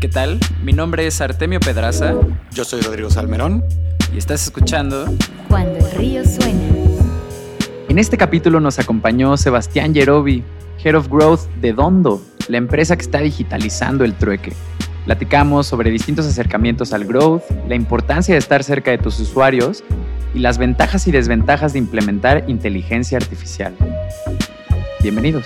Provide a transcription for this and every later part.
¿Qué tal? Mi nombre es Artemio Pedraza. Yo soy Rodrigo Salmerón. Y estás escuchando Cuando el río suena. En este capítulo nos acompañó Sebastián Yerobi, Head of Growth de Dondo, la empresa que está digitalizando el trueque. Platicamos sobre distintos acercamientos al growth, la importancia de estar cerca de tus usuarios y las ventajas y desventajas de implementar inteligencia artificial. Bienvenidos.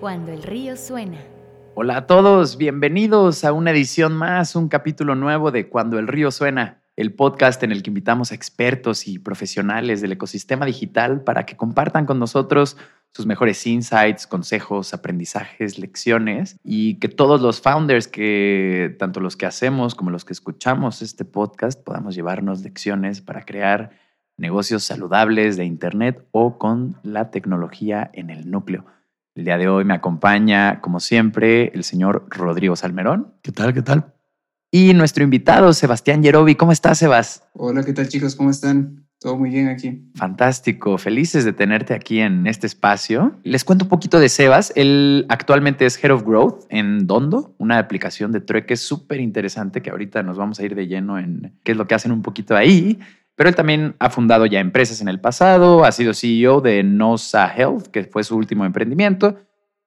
Cuando el río suena. Hola a todos, bienvenidos a una edición más, un capítulo nuevo de Cuando el río suena, el podcast en el que invitamos a expertos y profesionales del ecosistema digital para que compartan con nosotros sus mejores insights, consejos, aprendizajes, lecciones y que todos los founders que, tanto los que hacemos como los que escuchamos este podcast, podamos llevarnos lecciones para crear negocios saludables de Internet o con la tecnología en el núcleo. El día de hoy me acompaña, como siempre, el señor Rodrigo Salmerón. ¿Qué tal? ¿Qué tal? Y nuestro invitado, Sebastián Yerobi. ¿Cómo estás, Sebas? Hola, ¿qué tal chicos? ¿Cómo están? Todo muy bien aquí. Fantástico, felices de tenerte aquí en este espacio. Les cuento un poquito de Sebas. Él actualmente es Head of Growth en Dondo, una aplicación de trueque súper interesante que ahorita nos vamos a ir de lleno en qué es lo que hacen un poquito ahí. Pero él también ha fundado ya empresas en el pasado, ha sido CEO de Nosa Health, que fue su último emprendimiento.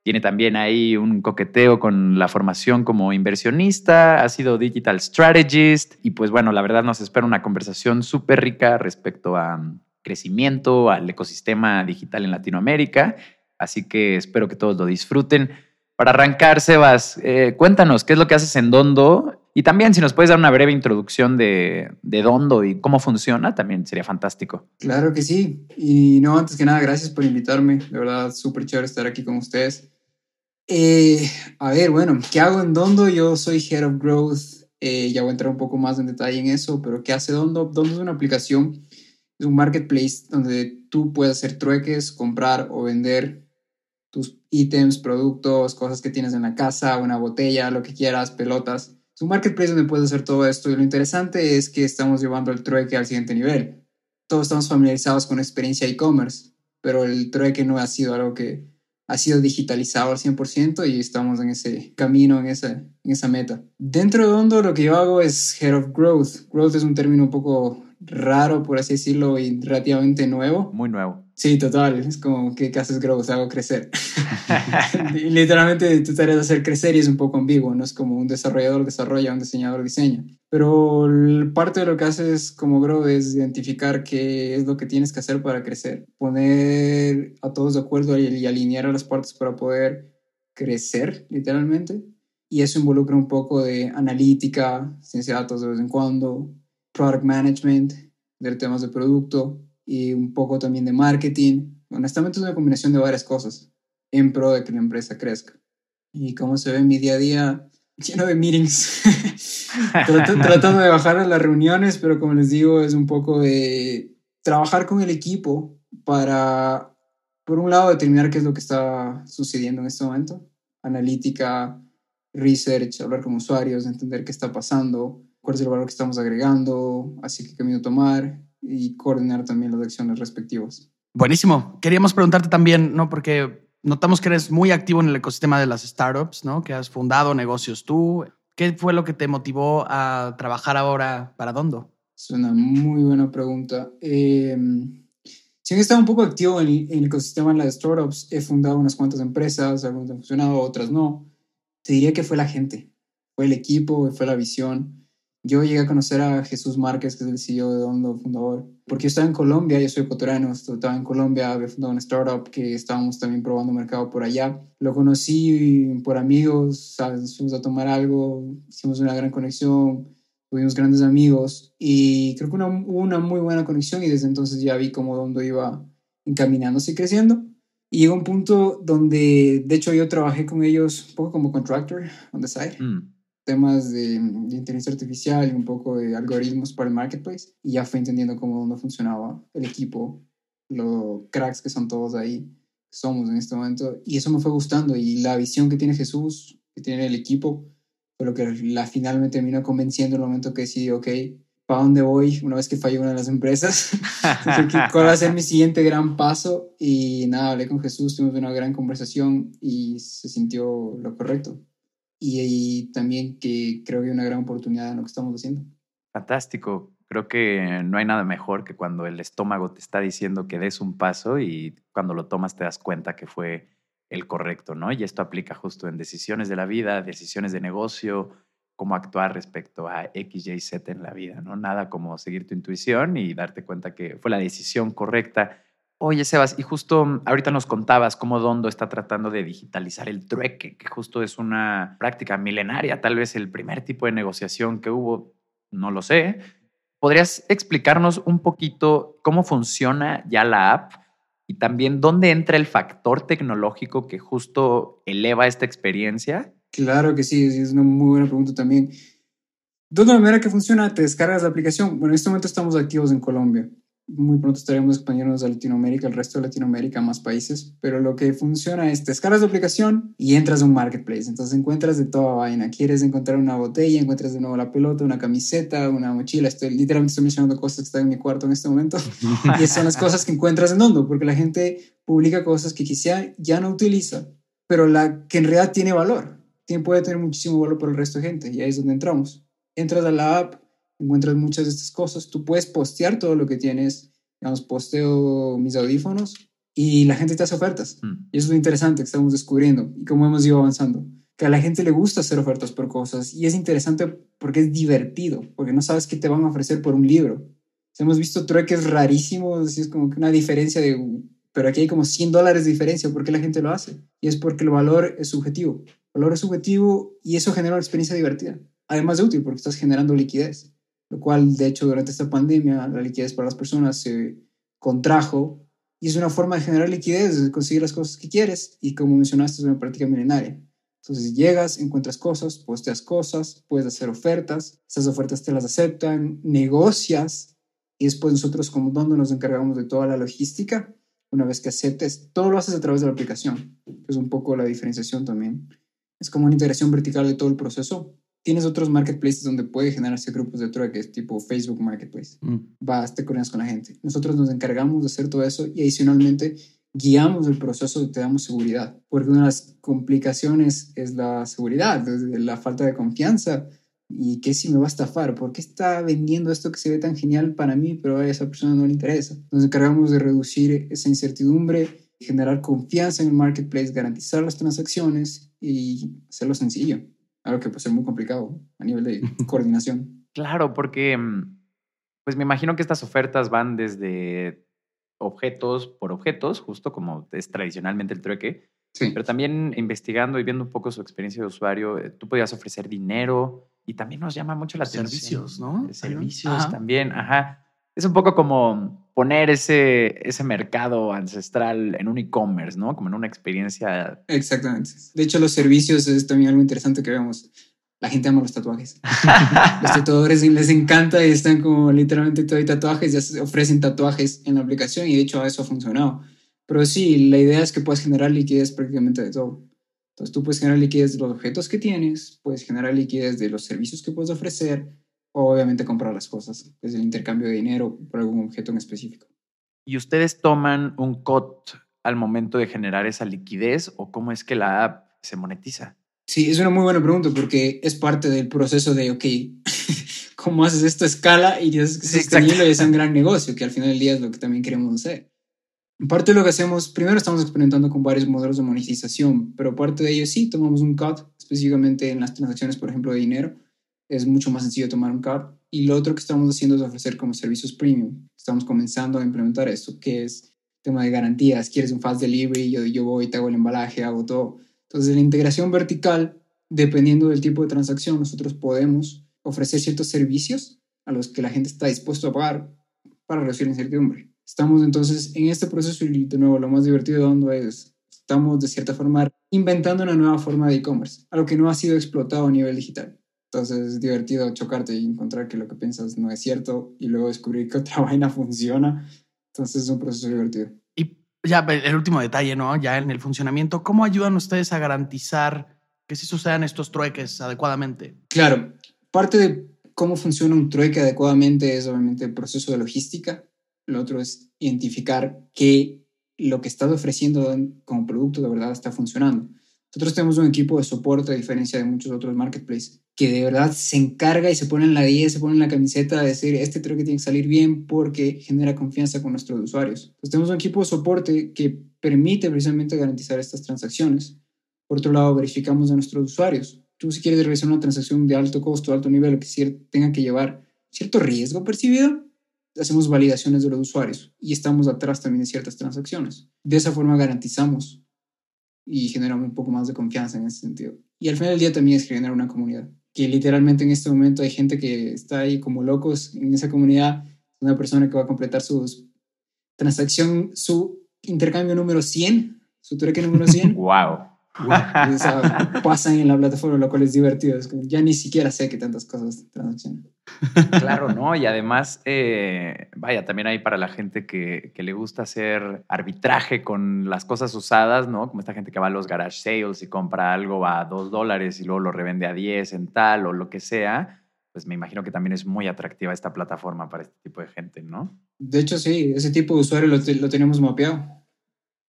Tiene también ahí un coqueteo con la formación como inversionista, ha sido digital strategist y pues bueno, la verdad nos espera una conversación súper rica respecto a crecimiento, al ecosistema digital en Latinoamérica. Así que espero que todos lo disfruten. Para arrancar, Sebas, eh, cuéntanos qué es lo que haces en Dondo y también si nos puedes dar una breve introducción de, de, Dondo y cómo funciona, también sería fantástico. Claro que sí. Y no, antes que nada, gracias por invitarme. De verdad, súper chévere estar aquí con ustedes. Eh, a ver, bueno, ¿qué hago en Dondo? Yo soy Head of Growth. Eh, ya voy a entrar un poco más en detalle en eso, pero ¿qué hace Dondo? Dondo es una aplicación, es un marketplace donde tú puedes hacer trueques, comprar o vender tus ítems, productos, cosas que tienes en la casa, una botella, lo que quieras, pelotas. Es un marketplace donde puedes hacer todo esto y lo interesante es que estamos llevando el trueque al siguiente nivel. Todos estamos familiarizados con experiencia e-commerce, pero el trueque no ha sido algo que ha sido digitalizado al 100% y estamos en ese camino, en esa, en esa meta. Dentro de Hondo lo que yo hago es Head of Growth. Growth es un término un poco raro, por así decirlo, y relativamente nuevo. Muy nuevo. Sí, total. Es como, ¿qué, haces growth? Hago crecer. literalmente tu tarea es hacer crecer y es un poco ambiguo. No es como un desarrollador desarrolla, un diseñador diseña. Pero parte de lo que haces como growth es identificar qué es lo que tienes que hacer para crecer. Poner a todos de acuerdo y alinear a las partes para poder crecer, literalmente. Y eso involucra un poco de analítica, ciencia de datos de vez en cuando, product management, de temas de producto y un poco también de marketing. Honestamente es una combinación de varias cosas en pro de que la empresa crezca. Y como se ve en mi día a día, lleno de meetings, tratando de bajar a las reuniones, pero como les digo, es un poco de trabajar con el equipo para, por un lado, determinar qué es lo que está sucediendo en este momento, analítica, research, hablar con usuarios, entender qué está pasando, cuál es el valor que estamos agregando, así que camino tomar y coordinar también las acciones respectivas. Buenísimo. Queríamos preguntarte también, ¿no? Porque notamos que eres muy activo en el ecosistema de las startups, ¿no? Que has fundado negocios tú. ¿Qué fue lo que te motivó a trabajar ahora para Dondo? Es una muy buena pregunta. Eh, sí he estado un poco activo en, en, el ecosistema de las startups. He fundado unas cuantas empresas, algunas han funcionado, otras no. Te diría que fue la gente, fue el equipo, fue la visión. Yo llegué a conocer a Jesús Márquez, que es el CEO de Dondo, fundador, porque yo estaba en Colombia, yo soy ecuatoriano, estaba en Colombia, había fundado una startup que estábamos también probando mercado por allá. Lo conocí por amigos, ¿sabes? fuimos a tomar algo, hicimos una gran conexión, tuvimos grandes amigos y creo que una, hubo una muy buena conexión y desde entonces ya vi cómo Dondo iba encaminándose y creciendo. Y llegó un punto donde, de hecho, yo trabajé con ellos un poco como contractor on the side. Mm temas de, de, inteligencia artificial y un poco de algoritmos para el marketplace y ya fue entendiendo cómo no funcionaba el equipo, los cracks que son todos ahí, somos en este momento y eso me fue gustando y la visión que tiene Jesús, que tiene el equipo, fue lo que la finalmente terminó convenciendo en el momento que decidí, ok, ¿para dónde voy una vez que falló una de las empresas? ¿Cuál va a ser mi siguiente gran paso? Y nada, hablé con Jesús, tuvimos una gran conversación y se sintió lo correcto y, también que creo que hay una gran oportunidad en lo que estamos haciendo. Fantástico. Creo que no hay nada mejor que cuando el estómago te está diciendo que des un paso y cuando lo tomas te das cuenta que fue el correcto, ¿no? Y esto aplica justo en decisiones de la vida, decisiones de negocio, cómo actuar respecto a X, Y, Z en la vida, ¿no? Nada como seguir tu intuición y darte cuenta que fue la decisión correcta. Oye, Sebas, y justo ahorita nos contabas cómo Dondo está tratando de digitalizar el trueque, que justo es una práctica milenaria, tal vez el primer tipo de negociación que hubo, no lo sé. ¿Podrías explicarnos un poquito cómo funciona ya la app y también dónde entra el factor tecnológico que justo eleva esta experiencia? Claro que sí, es una muy buena pregunta también. De manera que funciona, te descargas la aplicación. Bueno, en este momento estamos activos en Colombia. Muy pronto estaremos expandiéndonos a Latinoamérica, el resto de Latinoamérica, más países. Pero lo que funciona es, te descargas la aplicación y entras a un marketplace. Entonces encuentras de toda vaina. Quieres encontrar una botella, encuentras de nuevo la pelota, una camiseta, una mochila. Estoy, literalmente estoy mencionando cosas que están en mi cuarto en este momento. y son las cosas que encuentras en Hondo, porque la gente publica cosas que quizá ya no utiliza, pero la que en realidad tiene valor. Tiene, puede tener muchísimo valor para el resto de gente. Y ahí es donde entramos. Entras a la app, encuentras muchas de estas cosas. Tú puedes postear todo lo que tienes. Digamos, posteo mis audífonos y la gente te hace ofertas. Mm. Y eso es lo interesante que estamos descubriendo y cómo hemos ido avanzando. Que a la gente le gusta hacer ofertas por cosas y es interesante porque es divertido, porque no sabes qué te van a ofrecer por un libro. Hemos visto trueques rarísimos, es como que una diferencia de, pero aquí hay como 100 dólares de diferencia, ¿por qué la gente lo hace? Y es porque el valor es subjetivo. El valor es subjetivo y eso genera una experiencia divertida. Además de útil, porque estás generando liquidez lo cual de hecho durante esta pandemia la liquidez para las personas se contrajo y es una forma de generar liquidez, de conseguir las cosas que quieres y como mencionaste es una práctica milenaria. Entonces llegas, encuentras cosas, posteas cosas, puedes hacer ofertas, esas ofertas te las aceptan, negocias y después nosotros como Dondo nos encargamos de toda la logística. Una vez que aceptes, todo lo haces a través de la aplicación, que es un poco la diferenciación también. Es como una integración vertical de todo el proceso tienes otros marketplaces donde puede generarse grupos de trueques, tipo Facebook Marketplace. Mm. Vas, te coordinas con la gente. Nosotros nos encargamos de hacer todo eso y adicionalmente guiamos el proceso y te damos seguridad. Porque una de las complicaciones es la seguridad, la falta de confianza. ¿Y qué si me va a estafar? ¿Por qué está vendiendo esto que se ve tan genial para mí, pero a esa persona no le interesa? Nos encargamos de reducir esa incertidumbre, generar confianza en el marketplace, garantizar las transacciones y hacerlo sencillo algo que puede ser muy complicado a nivel de coordinación. Claro, porque mm, pues me imagino que estas ofertas van desde objetos por objetos, justo como es tradicionalmente el trueque, Sí. pero también investigando y viendo un poco su experiencia de usuario, eh, tú podías ofrecer dinero y también nos llama mucho la atención. Servicios, ¿no? Eh, Servicios Ajá. también, ajá. Es un poco como poner ese, ese mercado ancestral en un e-commerce, ¿no? Como en una experiencia Exactamente. De hecho, los servicios es también algo interesante que vemos. La gente ama los tatuajes. los tatuadores les encanta y están como literalmente todo hay tatuajes, ya se ofrecen tatuajes en la aplicación y de hecho eso ha funcionado. Pero sí, la idea es que puedes generar liquidez prácticamente de todo. Entonces tú puedes generar liquidez de los objetos que tienes, puedes generar liquidez de los servicios que puedes ofrecer o obviamente comprar las cosas, es el intercambio de dinero por algún objeto en específico. ¿Y ustedes toman un cut al momento de generar esa liquidez o cómo es que la app se monetiza? Sí, es una muy buena pregunta porque es parte del proceso de, ok, ¿cómo haces esto a escala y es sostenible y es un gran negocio, que al final del día es lo que también queremos hacer? Parte de lo que hacemos, primero estamos experimentando con varios modelos de monetización, pero parte de ello sí, tomamos un cut, específicamente en las transacciones, por ejemplo, de dinero. Es mucho más sencillo tomar un cut. Y lo otro que estamos haciendo es ofrecer como servicios premium. Estamos comenzando a implementar esto, que es tema de garantías. Quieres un fast delivery, yo, yo voy, te hago el embalaje, hago todo. Entonces, la integración vertical, dependiendo del tipo de transacción, nosotros podemos ofrecer ciertos servicios a los que la gente está dispuesto a pagar para reducir la incertidumbre. Estamos entonces en este proceso y de nuevo lo más divertido de Hondo es, estamos de cierta forma inventando una nueva forma de e-commerce, algo que no ha sido explotado a nivel digital. Entonces es divertido chocarte y encontrar que lo que piensas no es cierto y luego descubrir que otra vaina funciona. Entonces es un proceso divertido. Y ya el último detalle, ¿no? Ya en el funcionamiento, ¿cómo ayudan ustedes a garantizar que sí sucedan estos trueques adecuadamente? Claro, parte de cómo funciona un trueque adecuadamente es obviamente el proceso de logística. Lo otro es identificar que lo que estás ofreciendo como producto de verdad está funcionando. Nosotros tenemos un equipo de soporte, a diferencia de muchos otros marketplaces, que de verdad se encarga y se pone en la 10, se pone en la camiseta de decir, este creo que tiene que salir bien porque genera confianza con nuestros usuarios. Entonces tenemos un equipo de soporte que permite precisamente garantizar estas transacciones. Por otro lado, verificamos a nuestros usuarios. Tú si quieres realizar una transacción de alto costo, alto nivel, que tenga que llevar cierto riesgo percibido, hacemos validaciones de los usuarios y estamos atrás también de ciertas transacciones. De esa forma garantizamos y generamos un poco más de confianza en ese sentido. Y al final del día también es generar una comunidad, que literalmente en este momento hay gente que está ahí como locos en esa comunidad, una persona que va a completar su transacción, su intercambio número 100, su trueque número 100. ¡Wow! pasan en la plataforma, lo cual es divertido. Es ya ni siquiera sé que tantas cosas transaccionan. Claro, ¿no? Y además, eh, vaya, también hay para la gente que, que, le gusta hacer arbitraje con las cosas usadas, ¿no? Como esta gente que va a los garage sales y compra algo a dos dólares y luego lo revende a 10 en tal o lo que sea. Pues me imagino que también es muy atractiva esta plataforma para este tipo de gente, ¿no? De hecho, sí, ese tipo de usuario lo, lo tenemos mapeado.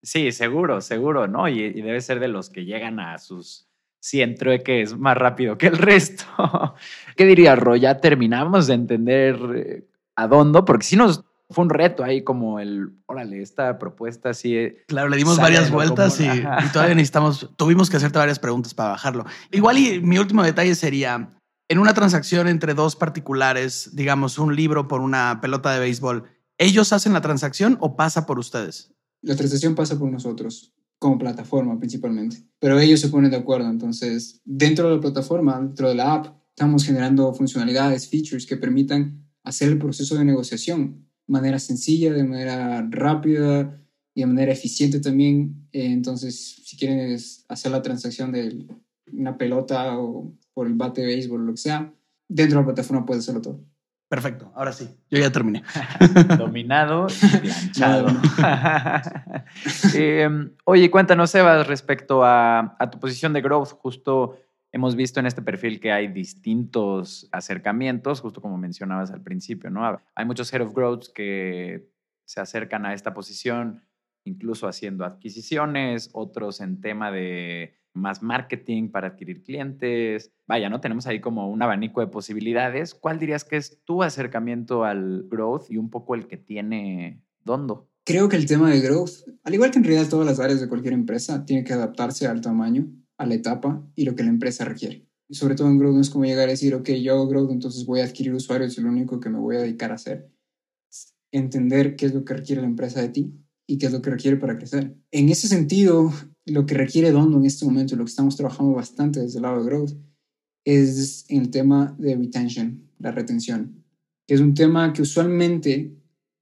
Sí, seguro, seguro, ¿no? Y, debe ser de los que llegan a sus 100 trueques más rápido que el resto. ¿Qué diría Ro? Ya terminamos de entender eh, a dónde, porque si nos fue un reto ahí como el, órale, esta propuesta sí. Claro, le dimos varias vueltas y, todavía necesitamos, tuvimos que hacerte varias preguntas para bajarlo. Igual y mi último detalle sería, en una transacción entre dos particulares, digamos un libro por una pelota de béisbol, ¿ellos hacen la transacción o pasa por ustedes? La transacción pasa por nosotros como plataforma principalmente, pero ellos se ponen de acuerdo. Entonces, dentro de la plataforma, dentro de la app, estamos generando funcionalidades, features que permitan hacer el proceso de negociación de manera sencilla, de manera rápida y de manera eficiente también. Eh, entonces, si quieren hacer la transacción de una pelota o por el bate de béisbol lo que sea, dentro de la plataforma puedes hacerlo todo. Perfecto, ahora sí, yo ya terminé. Dominado y planchado. Em, oye, cuéntanos, Sebas, respecto a, tu posición de growth. Justo hemos visto en este perfil que hay distintos acercamientos, justo como mencionabas al principio, ¿no? Hay muchos head of growth que se acercan a esta posición, incluso haciendo adquisiciones, otros en tema de más marketing para adquirir clientes. Vaya, ¿no? Tenemos ahí como un abanico de posibilidades. ¿Cuál dirías que es tu acercamiento al growth y un poco el que tiene Dondo? Creo que el tema de growth, al igual que en realidad todas las áreas de cualquier empresa, tiene que adaptarse al tamaño, a la etapa y lo que la empresa requiere. Y sobre todo en growth no es como llegar a decir, ok, yo hago growth, entonces voy a adquirir usuarios y lo único que me voy a dedicar a hacer entender qué es lo que requiere la empresa de ti y qué es lo que requiere para crecer. En ese sentido, lo que requiere Dondo en este momento lo que estamos trabajando bastante desde el lado de growth es el tema de retention, la retención, que es un tema que usualmente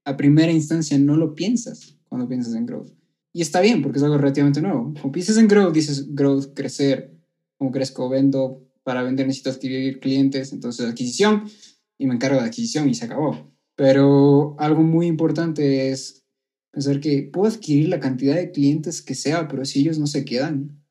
a primera instancia no lo piensas cuando piensas en growth. Y está bien porque es algo relativamente nuevo. Cuando piensas en growth, dices growth, crecer, como crezco, vendo, para vender necesito adquirir clientes, entonces adquisición y me encargo de adquisición y se acabó. Pero algo muy importante es Pensar que puedo adquirir la cantidad de clientes que sea, pero si ellos no se quedan,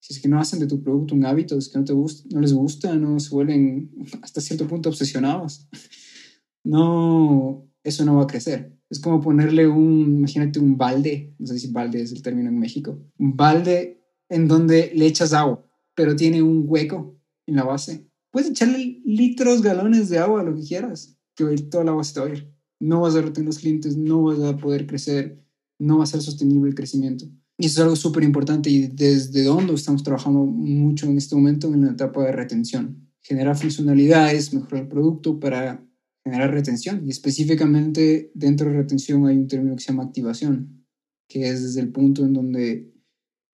si es que no hacen de tu producto un hábito, es que no, te gusta, no les gusta, no se vuelven hasta cierto punto obsesionados, no, eso no va a crecer. Es como ponerle un, imagínate un balde, no sé si balde es el término en México, un balde en donde le echas agua, pero tiene un hueco en la base. Puedes echarle litros, galones de agua, lo que quieras, que toda la agua se te va a ir no vas a retener los clientes, no vas a poder crecer, no va a ser sostenible el crecimiento. Y eso es algo súper importante y desde donde estamos trabajando mucho en este momento en la etapa de retención. Generar funcionalidades, mejorar el producto para generar retención. Y específicamente dentro de retención hay un término que se llama activación, que es desde el punto en donde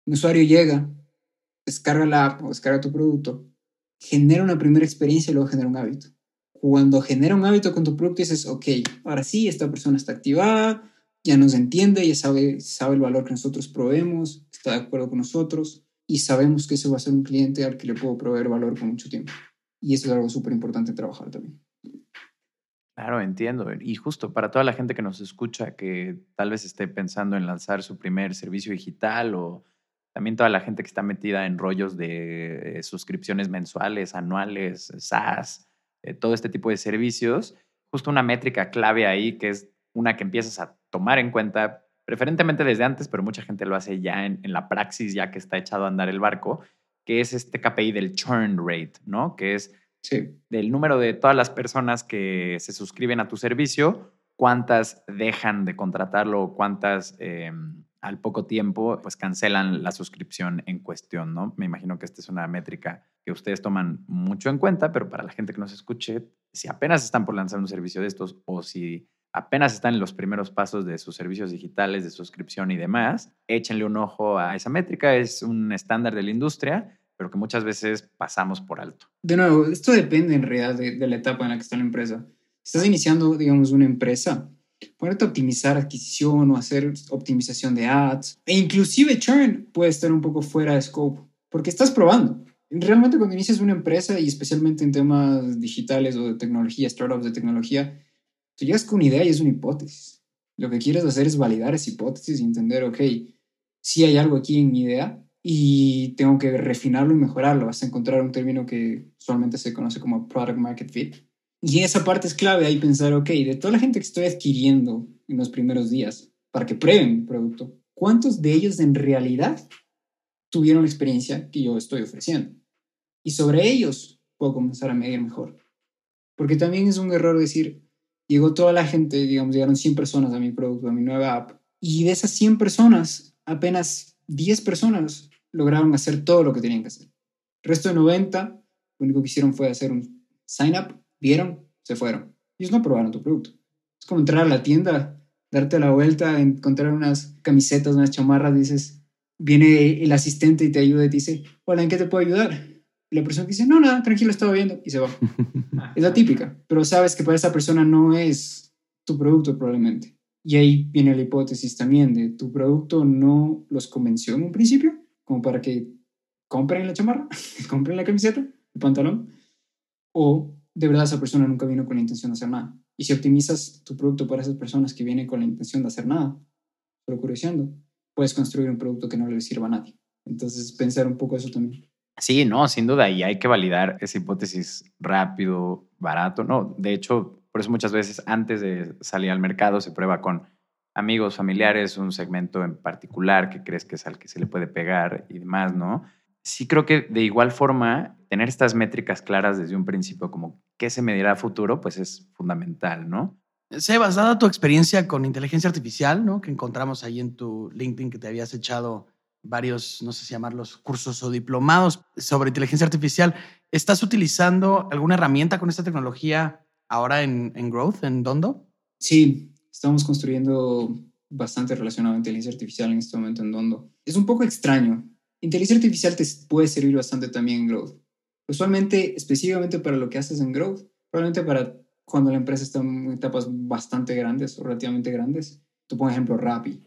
un usuario llega, descarga la app o descarga tu producto, genera una primera experiencia y luego genera un hábito cuando genera un hábito con tu producto, dices, ok, ahora sí, esta persona está activada, ya nos entiende, ya sabe, sabe el valor que nosotros proveemos, está de acuerdo con nosotros y sabemos que ese va a ser un cliente al que le puedo proveer valor por mucho tiempo. Y eso es algo súper importante trabajar también. Claro, entiendo. Y justo para toda la gente que nos escucha, que tal vez esté pensando en lanzar su primer servicio digital o también toda la gente que está metida en rollos de eh, suscripciones mensuales, anuales, SaaS, eh, todo este tipo de servicios, justo una métrica clave ahí que es una que empiezas a tomar en cuenta preferentemente desde antes, pero mucha gente lo hace ya en, en la praxis, ya que está echado a andar el barco, que es este KPI del churn rate, ¿no? Que es Sí. del número de todas las personas que se suscriben a tu servicio, cuántas dejan de contratarlo cuántas eh, al poco tiempo pues cancelan la suscripción en cuestión, ¿no? Me imagino que esta es una métrica que ustedes toman mucho en cuenta, pero para la gente que nos escuche, si apenas están por lanzar un servicio de estos o si apenas están en los primeros pasos de sus servicios digitales de suscripción y demás, échenle un ojo a esa métrica, es un estándar de la industria, pero que muchas veces pasamos por alto. De nuevo, esto depende en realidad de, la etapa en la que está la empresa. Si estás iniciando, digamos, una empresa, ponerte a optimizar adquisición o hacer optimización de ads, e inclusive churn puede estar un poco fuera de scope, porque estás probando. Realmente cuando inicias una empresa, y especialmente en temas digitales o de tecnología, startups de tecnología, tú llegas con una idea y es una hipótesis. Lo que quieres hacer es validar esa hipótesis y entender, ok, si hay algo aquí en mi idea y tengo que refinarlo y mejorarlo hasta encontrar un término que usualmente se conoce como product market fit. Y esa parte es clave ahí pensar, ok, de toda la gente que estoy adquiriendo en los primeros días para que prueben mi producto, ¿cuántos de ellos en realidad tuvieron la experiencia que yo estoy ofreciendo? Y sobre ellos puedo comenzar a medir mejor. Porque también es un error decir, llegó toda la gente, digamos, llegaron 100 personas a mi producto, a mi nueva app, y de esas 100 personas, apenas 10 personas lograron hacer todo lo que tenían que hacer. El resto de 90, lo único que hicieron fue hacer un sign up, vieron, se fueron. Ellos no probaron tu producto. Es como entrar a la tienda, darte la vuelta, encontrar unas camisetas, unas chamarras, dices, viene el asistente y te ayuda y te dice, hola, ¿en qué te puedo ayudar? Y la persona dice, no, nada, tranquilo, estaba viendo y se va. Es la típica, pero sabes que para esa persona no es tu producto probablemente. Y ahí viene la hipótesis también de tu producto no los convenció en un principio, como para que compren la chamarra, compren la camiseta, el pantalón, o de verdad esa persona nunca vino con la intención de hacer nada. Y si optimizas tu producto para esas personas que vienen con la intención de hacer nada, solo puedes construir un producto que no le sirva a nadie. Entonces, pensar un poco eso también. Sí, no, sin duda, y hay que validar esa hipótesis rápido, barato, ¿no? De hecho, por eso muchas veces antes de salir al mercado se prueba con amigos, familiares, un segmento en particular que crees que es al que se le puede pegar y demás, ¿no? Sí creo que de igual forma tener estas métricas claras desde un principio, como qué se medirá a futuro, pues es fundamental, ¿no? Sebas, dada tu experiencia con inteligencia artificial, ¿no? Que encontramos ahí en tu LinkedIn que te habías echado varios, no sé si llamarlos cursos o diplomados sobre inteligencia artificial. ¿Estás utilizando alguna herramienta con esta tecnología ahora en, en Growth, en Dondo? Sí, estamos construyendo bastante relacionado a inteligencia artificial en este momento en Dondo. Es un poco extraño. Inteligencia artificial te puede servir bastante también en Growth. Usualmente, específicamente para lo que haces en Growth, probablemente para cuando la empresa está en etapas bastante grandes o relativamente grandes. Tú, por ejemplo, Rappi.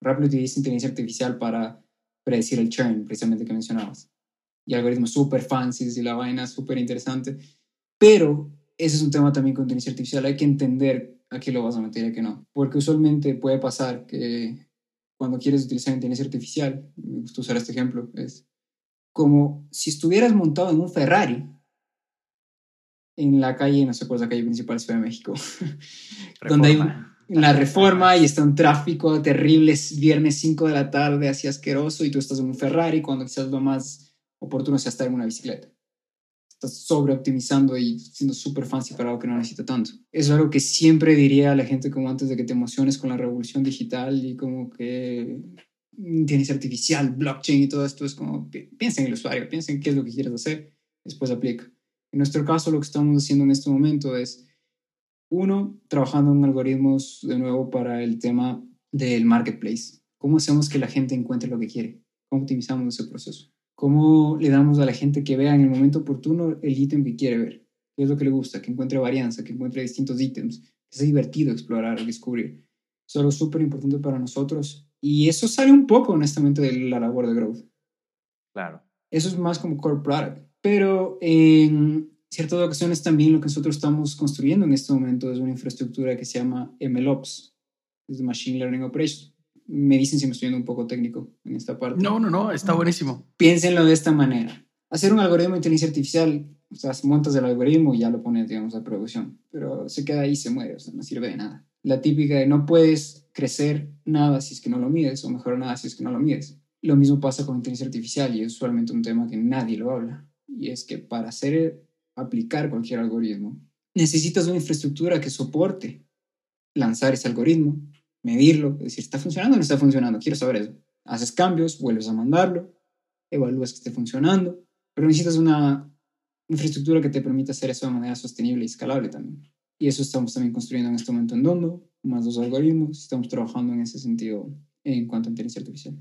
Rappi utiliza inteligencia artificial para predecir el churn, precisamente que mencionabas. Y algoritmos súper fancies y la vaina súper interesante. Pero ese es un tema también con inteligencia artificial. Hay que entender a qué lo vas a meter y a qué no. Porque usualmente puede pasar que cuando quieres utilizar inteligencia artificial, me gusta usar este ejemplo, es como si estuvieras montado en un Ferrari en la calle, no sé cuál es la calle principal de Ciudad de México, donde hay en la reforma y está un tráfico terrible, es viernes 5 de la tarde, así asqueroso, y tú estás en un Ferrari cuando quizás lo más oportuno sea estar en una bicicleta. Estás sobreoptimizando y siendo súper fancy para algo que no necesita tanto. Es algo que siempre diría a la gente como antes de que te emociones con la revolución digital y como que inteligencia artificial, blockchain y todo esto es como, pi- piensa en el usuario, piensa en qué es lo que quieres hacer, después aplica. En nuestro caso, lo que estamos haciendo en este momento es uno, trabajando en algoritmos de nuevo para el tema del marketplace. ¿Cómo hacemos que la gente encuentre lo que quiere? ¿Cómo optimizamos ese proceso? ¿Cómo le damos a la gente que vea en el momento oportuno el ítem que quiere ver? ¿Qué es lo que le gusta? Que encuentre varianza, que encuentre distintos ítems, que sea divertido explorar, descubrir. Es algo súper importante para nosotros. Y eso sale un poco, honestamente, de la labor de growth. Claro. Eso es más como core product. Pero en ciertas ocasiones también lo que nosotros estamos construyendo en este momento es una infraestructura que se llama MLOps, es Machine Learning Operations. Me dicen si me estoy yendo un poco técnico en esta parte. No, no, no, está buenísimo. Piénsenlo de esta manera. Hacer un algoritmo de inteligencia artificial, o sea, montas el algoritmo y ya lo pones, digamos, a producción. Pero se queda ahí se muere, o sea, no sirve de nada. La típica de no puedes crecer nada si es que no lo mides o mejorar nada si es que no lo mides. Lo mismo pasa con inteligencia artificial y es usualmente un tema que nadie lo habla. Y es que para hacer, aplicar cualquier algoritmo, necesitas una infraestructura que soporte lanzar ese algoritmo, medirlo, decir, ¿está funcionando o no está funcionando? Quiero saber eso. Haces cambios, vuelves a mandarlo, evalúas que esté funcionando, pero necesitas una infraestructura que te permita hacer eso de manera sostenible y escalable también. Y eso estamos también construyendo en este momento en Dondo, más dos algoritmos, estamos trabajando en ese sentido en cuanto a inteligencia artificial.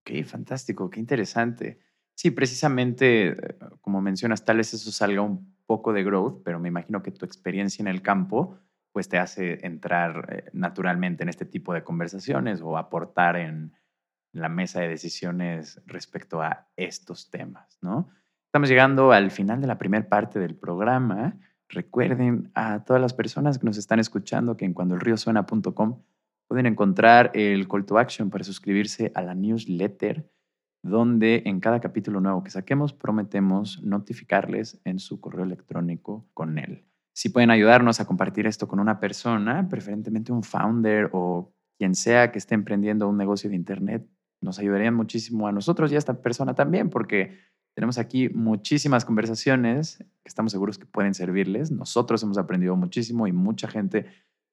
Ok, fantástico, qué interesante. Sí, precisamente, eh, como mencionas, tal vez eso salga un poco de growth, pero me imagino que tu experiencia en el campo pues te hace entrar eh, naturalmente en este tipo de conversaciones o aportar en la mesa de decisiones respecto a estos temas, ¿no? Estamos llegando al final de la primera parte del programa. Recuerden a todas las personas que nos están escuchando que en cuandoelriosuena.com pueden encontrar el call to action para suscribirse a la newsletter, donde en cada capítulo nuevo que saquemos prometemos notificarles en su correo electrónico con él. Si pueden ayudarnos a compartir esto con una persona, preferentemente un founder o quien sea que esté emprendiendo un negocio de Internet, nos ayudarían muchísimo a nosotros y a esta persona también, porque tenemos aquí muchísimas conversaciones que estamos seguros que pueden servirles. Nosotros hemos aprendido muchísimo y mucha gente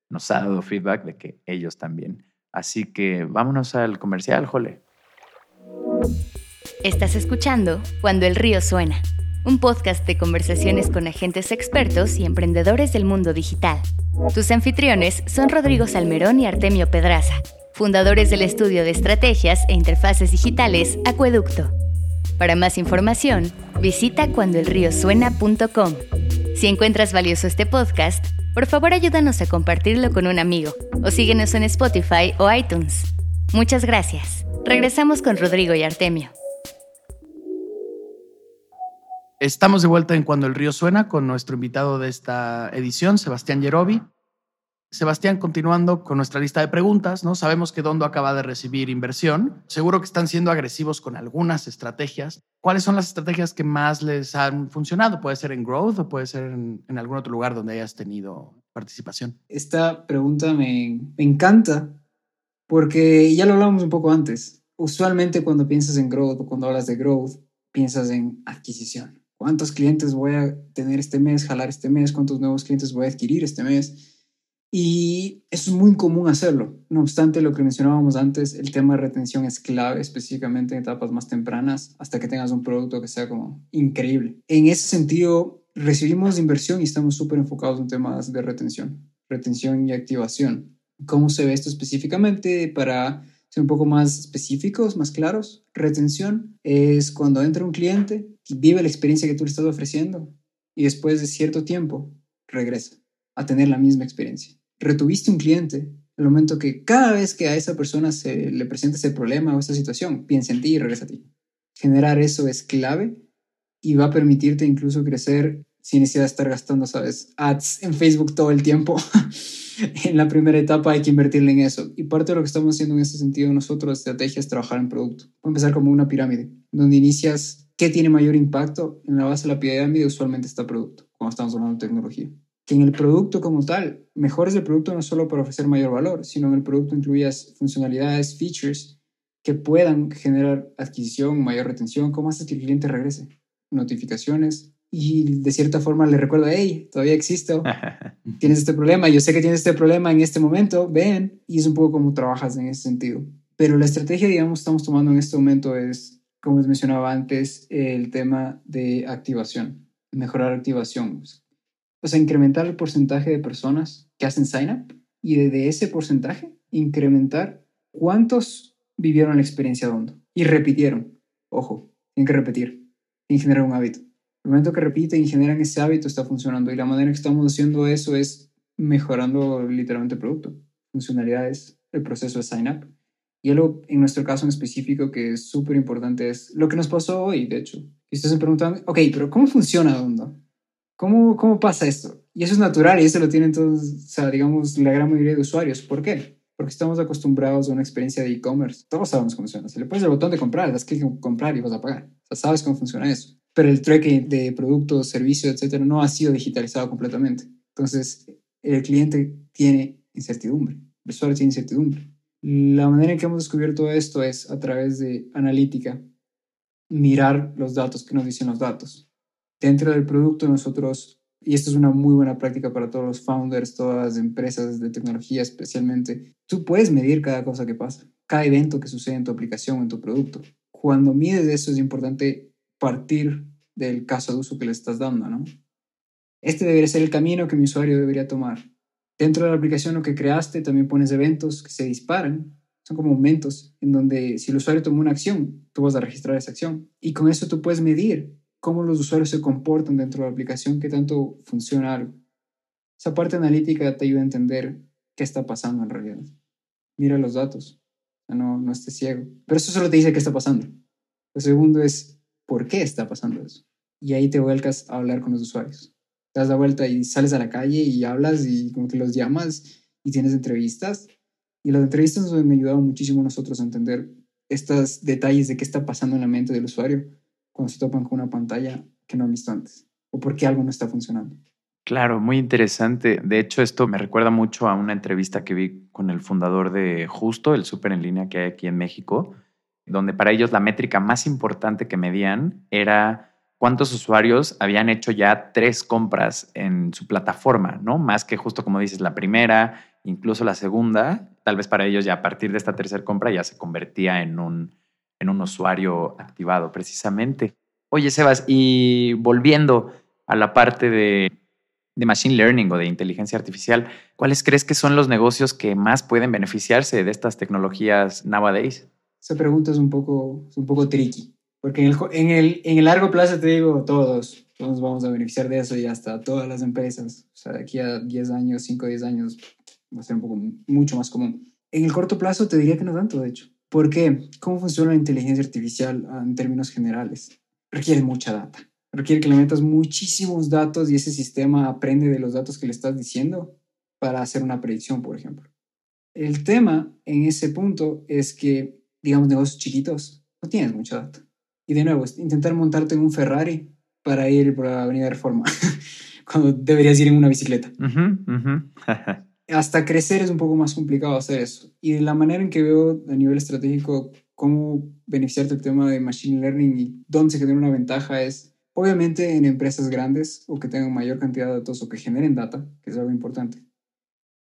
nos ha dado feedback de que ellos también. Así que vámonos al comercial, Jole. Estás escuchando Cuando el río suena, un podcast de conversaciones con agentes expertos y emprendedores del mundo digital. Tus anfitriones son Rodrigo Salmerón y Artemio Pedraza, fundadores del estudio de estrategias e interfaces digitales Acueducto. Para más información, visita cuandoelriosuena.com. Si encuentras valioso este podcast, por favor ayúdanos a compartirlo con un amigo o síguenos en Spotify o iTunes. Muchas gracias. Regresamos con Rodrigo y Artemio. Estamos de vuelta en Cuando el Río Suena con nuestro invitado de esta edición, Sebastián Yerobi. Sebastián, continuando con nuestra lista de preguntas, ¿no? Sabemos que Dondo acaba de recibir inversión. Seguro que están siendo agresivos con algunas estrategias. ¿Cuáles son las estrategias que más les han funcionado? Puede ser en Growth o puede ser en, algún otro lugar donde hayas tenido participación. Esta pregunta me, me encanta porque ya lo hablamos un poco antes. Usualmente cuando piensas en Growth o cuando hablas de Growth, piensas en adquisición. ¿Cuántos clientes voy a tener este mes, jalar este mes? ¿Cuántos nuevos clientes voy a adquirir este mes? Y es muy común hacerlo. No obstante, lo que mencionábamos antes, el tema de retención es clave, específicamente en etapas más tempranas, hasta que tengas un producto que sea como increíble. En ese sentido, recibimos inversión y estamos súper enfocados en temas de retención, retención y activación. ¿Cómo se ve esto específicamente? Para ser un poco más específicos, más claros, retención es cuando entra un cliente y vive la experiencia que tú le estás ofreciendo y después de cierto tiempo regresa a tener la misma experiencia retuviste un cliente, en el momento que cada vez que a esa persona se le presenta ese problema o esa situación, piensa en ti y regresa a ti. Generar eso es clave y va a permitirte incluso crecer sin necesidad de estar gastando, ¿sabes? Ads en Facebook todo el tiempo. en la primera etapa hay que invertirle en eso. Y parte de lo que estamos haciendo en ese sentido nosotros, estrategia, es trabajar en producto. Voy a empezar como una pirámide, donde inicias qué tiene mayor impacto. En la base de la pirámide usualmente está producto, cuando estamos hablando de tecnología que en el producto como tal, mejores el producto no solo para ofrecer mayor valor, sino en el producto incluyas funcionalidades, features que puedan generar adquisición, mayor retención, cómo haces que el cliente regrese, notificaciones y de cierta forma le recuerda, hey, todavía existo, tienes este problema, yo sé que tienes este problema en este momento, ven, y es un poco como trabajas en ese sentido. Pero la estrategia, digamos, estamos tomando en este momento es, como les mencionaba antes, el tema de activación, mejorar activación o sea, incrementar el porcentaje de personas que hacen sign up y de, ese porcentaje incrementar cuántos vivieron la experiencia de Hondo y repitieron. Ojo, tienen que repetir, tienen generar un hábito. El momento que repiten y generan ese hábito está funcionando y la manera que estamos haciendo eso es mejorando literalmente el producto, funcionalidades, el proceso de sign up. Y algo en nuestro caso en específico que es súper importante es lo que nos pasó hoy, de hecho. Y ustedes se preguntan, ok, pero ¿cómo funciona Hondo? ¿Cómo, ¿Cómo pasa esto? Y eso es natural y eso lo tienen todos, o sea, digamos, la gran mayoría de usuarios. ¿Por qué? Porque estamos acostumbrados a una experiencia de e-commerce. Todos sabemos cómo funciona. Si le pones el botón de comprar, das clic en comprar y vas a pagar. O sea, sabes cómo funciona eso. Pero el tracking de productos, servicios, etcétera, no ha sido digitalizado completamente. Entonces, el cliente tiene incertidumbre. El usuario tiene incertidumbre. La manera en que hemos descubierto esto es a través de analítica, mirar los datos que nos dicen los datos. Dentro del producto nosotros, y esto es una muy buena práctica para todos los founders, todas las empresas de tecnología especialmente, tú puedes medir cada cosa que pasa, cada evento que sucede en tu aplicación o en tu producto. Cuando mides eso es importante partir del caso de uso que le estás dando, ¿no? Este debería ser el camino que mi usuario debería tomar. Dentro de la aplicación lo que creaste también pones eventos que se disparan. Son como momentos en donde si el usuario toma una acción, tú vas a registrar esa acción. Y con eso tú puedes medir cómo los usuarios se comportan dentro de la aplicación, qué tanto funciona algo. Esa parte analítica te ayuda a entender qué está pasando en realidad. Mira los datos, no, no estés ciego. Pero eso solo te dice qué está pasando. Lo segundo es por qué está pasando eso. Y ahí te vuelcas a hablar con los usuarios te das la vuelta y sales a la calle y hablas y como que los llamas y tienes entrevistas. Y las entrevistas nos han ayudado muchísimo a nosotros a entender estos detalles de qué está pasando en la mente del usuario cuando se topan con una pantalla que no han visto antes o por qué algo no está funcionando. Claro, muy interesante. De hecho, esto me recuerda mucho a una entrevista que vi con el fundador de Justo, el súper en línea que hay aquí en México, donde para ellos la métrica más importante que medían era cuántos usuarios habían hecho ya tres compras en su plataforma, ¿no? Más que justo como dices, la primera, incluso la segunda, tal vez para ellos ya a partir de esta tercera compra ya se convertía en un, en un usuario activado precisamente. Oye, Sebas, y volviendo a la parte de, de Machine Learning o de inteligencia artificial, ¿cuáles crees que son los negocios que más pueden beneficiarse de estas tecnologías nowadays? Esa pregunta es un poco, un poco tricky. Porque en el, en, el, en el largo plazo te digo, todos, todos vamos a beneficiar de eso y hasta todas las empresas. O sea, de aquí a 10 años, 5 o 10 años, va a ser un poco mucho más común. En el corto plazo te diría que no tanto, de hecho. ¿Por qué? ¿Cómo funciona la inteligencia artificial ah, en términos generales? Requiere mucha data. Requiere que le metas muchísimos datos y ese sistema aprende de los datos que le estás diciendo para hacer una predicción, por ejemplo. El tema en ese punto es que, digamos, negocios chiquitos, no tienes mucha data. Y de nuevo, intentar montarte en un Ferrari para ir por la Avenida Reforma, cuando deberías ir en una bicicleta. Hasta crecer es un poco más complicado hacer eso. Y de la manera en que veo a nivel estratégico cómo beneficiarte el tema de Machine Learning y dónde se genera una ventaja es, obviamente, en empresas grandes o que tengan mayor cantidad de datos o que generen data, que es algo importante.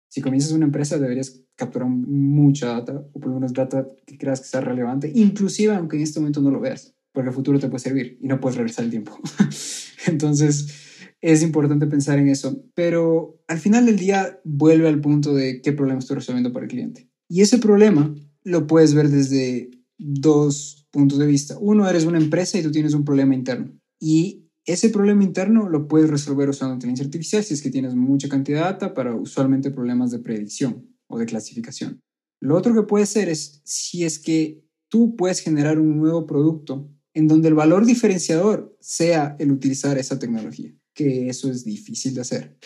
Si comienzas una empresa, deberías capturar mucha data, o por lo menos data que creas que sea relevante, inclusive aunque en este momento no lo veas porque el futuro te puede servir y no puedes regresar el tiempo. Entonces, es importante pensar en eso, pero al final del día vuelve al punto de qué problema estoy resolviendo para el cliente. Y ese problema lo puedes ver desde dos puntos de vista. Uno, eres una empresa y tú tienes un problema interno. Y ese problema interno lo puedes resolver usando inteligencia artificial si es que tienes mucha cantidad de data para usualmente problemas de predicción o de clasificación. Lo otro que puede ser es si es que tú puedes generar un nuevo producto en donde el valor diferenciador sea el utilizar esa tecnología, que eso es difícil de hacer.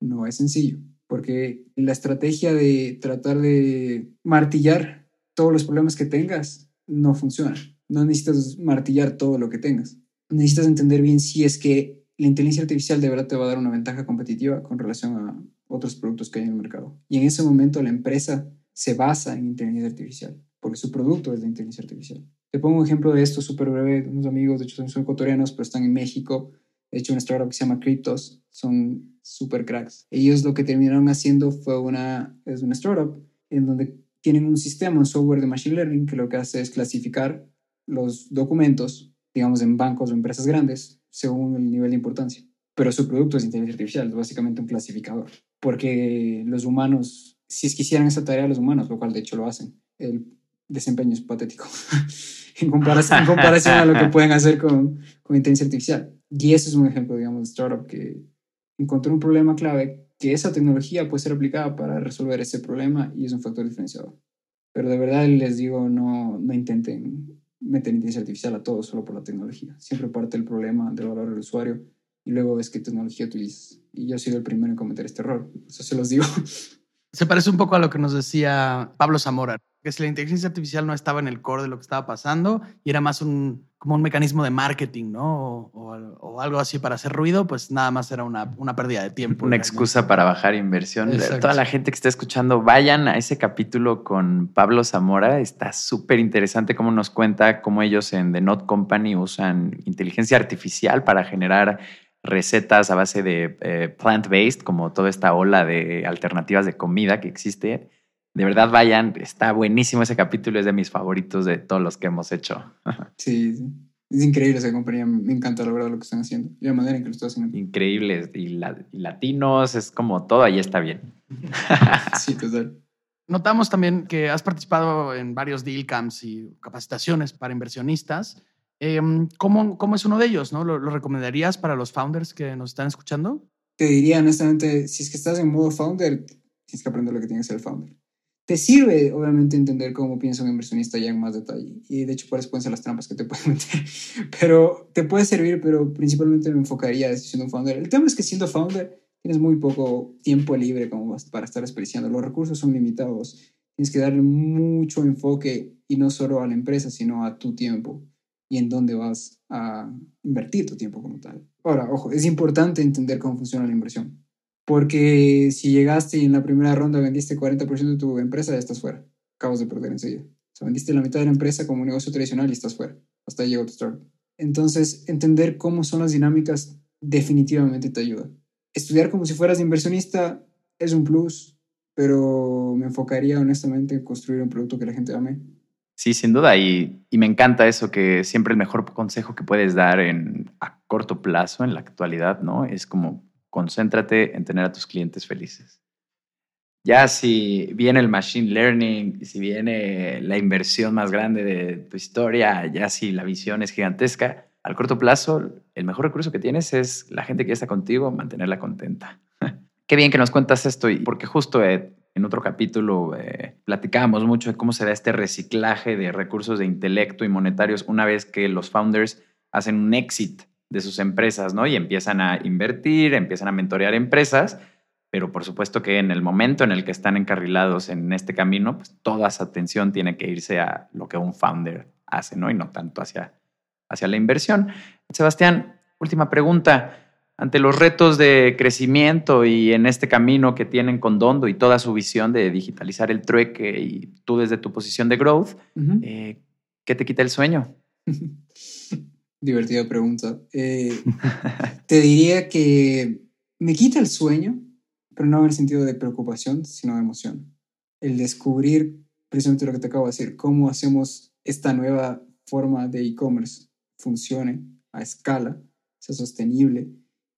No es sencillo, porque la estrategia de tratar de martillar todos los problemas que tengas no funciona. No necesitas martillar todo lo que tengas. Necesitas entender bien si es que la inteligencia artificial de verdad te va a dar una ventaja competitiva con relación a otros productos que hay en el mercado. Y en ese momento la empresa se basa en inteligencia artificial, porque su producto es de inteligencia artificial. Te pongo un ejemplo de esto súper breve. Unos amigos, de hecho, son ecuatorianos, pero están en México. De hecho, una startup que se llama Cryptos. Son súper cracks. Ellos lo que terminaron haciendo fue una, es una startup en donde tienen un sistema, un software de Machine Learning que lo que hace es clasificar los documentos, digamos, en bancos o empresas grandes, según el nivel de importancia. Pero su producto es inteligencia artificial, es básicamente un clasificador. Porque los humanos, si es que hicieran esa tarea los humanos, lo cual de hecho lo hacen, el desempeño es patético. en, comparación, en comparación a lo que pueden hacer con, con inteligencia artificial. Y ese es un ejemplo, digamos, de startup que encontró un problema clave que esa tecnología puede ser aplicada para resolver ese problema y es un factor diferenciador. Pero de verdad les digo, no, no intenten meter inteligencia artificial a todo solo por la tecnología. Siempre parte del problema del valor del usuario y luego es qué tecnología utilizas. Y yo he sido el primero en cometer este error, eso se los digo. Se parece un poco a lo que nos decía Pablo Zamora. Que si la inteligencia artificial no estaba en el core de lo que estaba pasando y era más un, como un mecanismo de marketing, ¿no? O, o- o algo así para hacer ruido, pues nada más era una, una pérdida de tiempo. Una realmente. excusa para bajar inversión. Exacto. Toda la gente que está escuchando, vayan a ese capítulo con Pablo Zamora. Está súper interesante cómo nos cuenta cómo ellos en The Not Company usan inteligencia artificial para generar recetas a base de eh, plant-based, como toda esta ola de alternativas de comida que existe. De verdad, vayan. Está buenísimo ese capítulo. Es de mis favoritos de todos los que hemos hecho. Sí, sí. Es increíble esa compañía. Me encanta la verdad lo que están haciendo. Y la manera en que lo están haciendo. Increíbles. Y, la- y latinos, es como todo ahí está bien. Sí, total. Notamos también que has participado en varios deal camps y capacitaciones para inversionistas. Em, ¿cómo, cómo es uno de ellos? ¿no? ¿Lo, lo recomendarías para los founders que nos están escuchando? Te diría honestamente, si es que estás en modo founder, tienes que aprender lo que tiene que ser el founder. Te sirve, obviamente, entender cómo piensa un inversionista ya en más detalle. Y de hecho, por pueden ser las trampas que te pueden meter. Pero te puede servir, pero principalmente me enfocaría siendo un founder. El tema es que siendo founder tienes muy poco tiempo libre como para estar desperdiciando. Los recursos son limitados. Tienes que darle mucho enfoque y no solo a la empresa, sino a tu tiempo y en dónde vas a invertir tu tiempo como tal. Ahora, ojo, es importante entender cómo funciona la inversión. Porque si llegaste y en la primera ronda vendiste 40% de tu empresa, ya estás fuera. Acabas de perder enseguida. O sea, vendiste la mitad de la empresa como un negocio tradicional y estás fuera. Hasta ahí llegó tu startup. Entonces, entender cómo son las dinámicas definitivamente te ayuda. Estudiar como si fueras inversionista es un plus, pero me enfocaría honestamente en construir un producto que la gente ame. Sí, sin duda. Y, y me encanta eso, que siempre el mejor consejo que puedes dar en, a corto plazo, en la actualidad, ¿no? Es como concéntrate en tener a tus clientes felices. Ya si viene el machine learning, si viene la inversión más grande de tu historia, ya si la visión es gigantesca, al corto plazo, el mejor recurso que tienes es la gente que ya está contigo, mantenerla contenta. Qué bien que nos cuentas esto, y porque justo eh, en otro capítulo eh, platicábamos mucho de cómo se da este reciclaje de recursos de intelecto y monetarios una vez que los founders hacen un exit de sus empresas, ¿no? Y empiezan a invertir, empiezan a mentorear empresas, pero por supuesto que en el momento en el que están encarrilados en este camino, pues toda esa atención tiene que irse a lo que un founder hace, ¿no? Y no tanto hacia, hacia la inversión. Sebastián, última pregunta. Ante los retos de crecimiento y en este camino que tienen con Dondo y toda su visión de digitalizar el trueque y tú desde tu posición de growth, eh, ¿qué te quita el sueño? Divertida pregunta. Eh, te diría que me quita el sueño, pero no en el sentido de preocupación, sino de emoción. El descubrir precisamente lo que te acabo de decir, cómo hacemos esta nueva forma de e-commerce funcione a escala, sea sostenible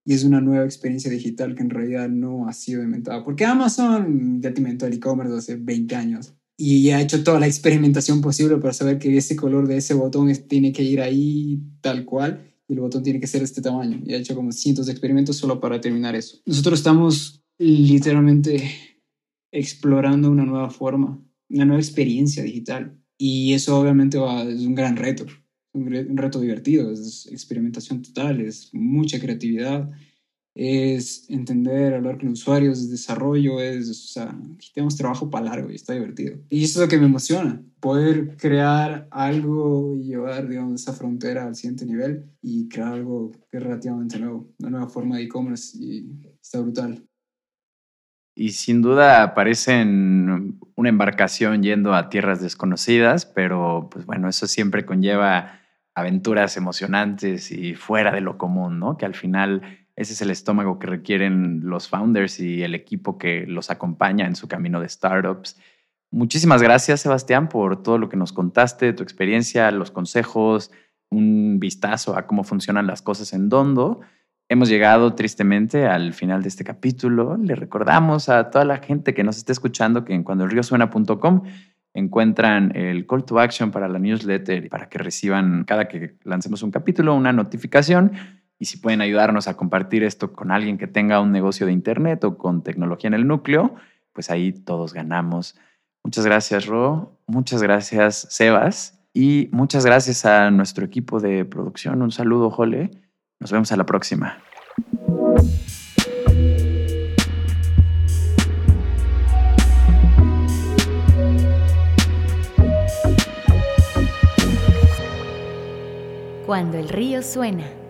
y es una nueva experiencia digital que en realidad no ha sido inventada. Porque Amazon ya te inventó el e-commerce hace 20 años y ha hecho toda la experimentación posible para saber que ese color de ese botón tiene que ir ahí tal cual y el botón tiene que ser este tamaño. Y ha hecho como cientos de experimentos solo para terminar eso. Nosotros estamos literalmente explorando una nueva forma, una nueva experiencia digital. Y eso obviamente va, es un gran reto, un, re- un reto divertido, es experimentación total, es mucha creatividad, es entender, hablar con usuarios, es desarrollo, es, o sea, tenemos trabajo para largo y está divertido. Y eso es lo que me emociona, poder crear algo y llevar, digamos, esa frontera al siguiente nivel y crear algo que es relativamente nuevo, una nueva forma de e-commerce y está brutal. Y sin duda parecen una embarcación yendo a tierras desconocidas, pero pues bueno, eso siempre conlleva aventuras emocionantes y fuera de lo común, ¿no? Que al final ese es el estómago que requieren los founders y el equipo que los acompaña en su camino de startups. Muchísimas gracias, Sebastián, por todo lo que nos contaste, tu experiencia, los consejos, un vistazo a cómo funcionan las cosas en Dondo. Hemos llegado tristemente al final de este capítulo. Le recordamos a toda la gente que nos esté escuchando que en cuandoelriosuena.com encuentran el call to action para la newsletter para que reciban cada que lancemos un capítulo una notificación y si pueden ayudarnos a compartir esto con alguien que tenga un negocio de Internet o con tecnología en el núcleo, pues ahí todos ganamos. Muchas gracias, Ro. Muchas gracias, Sebas. Y muchas gracias a nuestro equipo de producción. Un saludo, Jole. Nos vemos a la próxima. Cuando el río suena.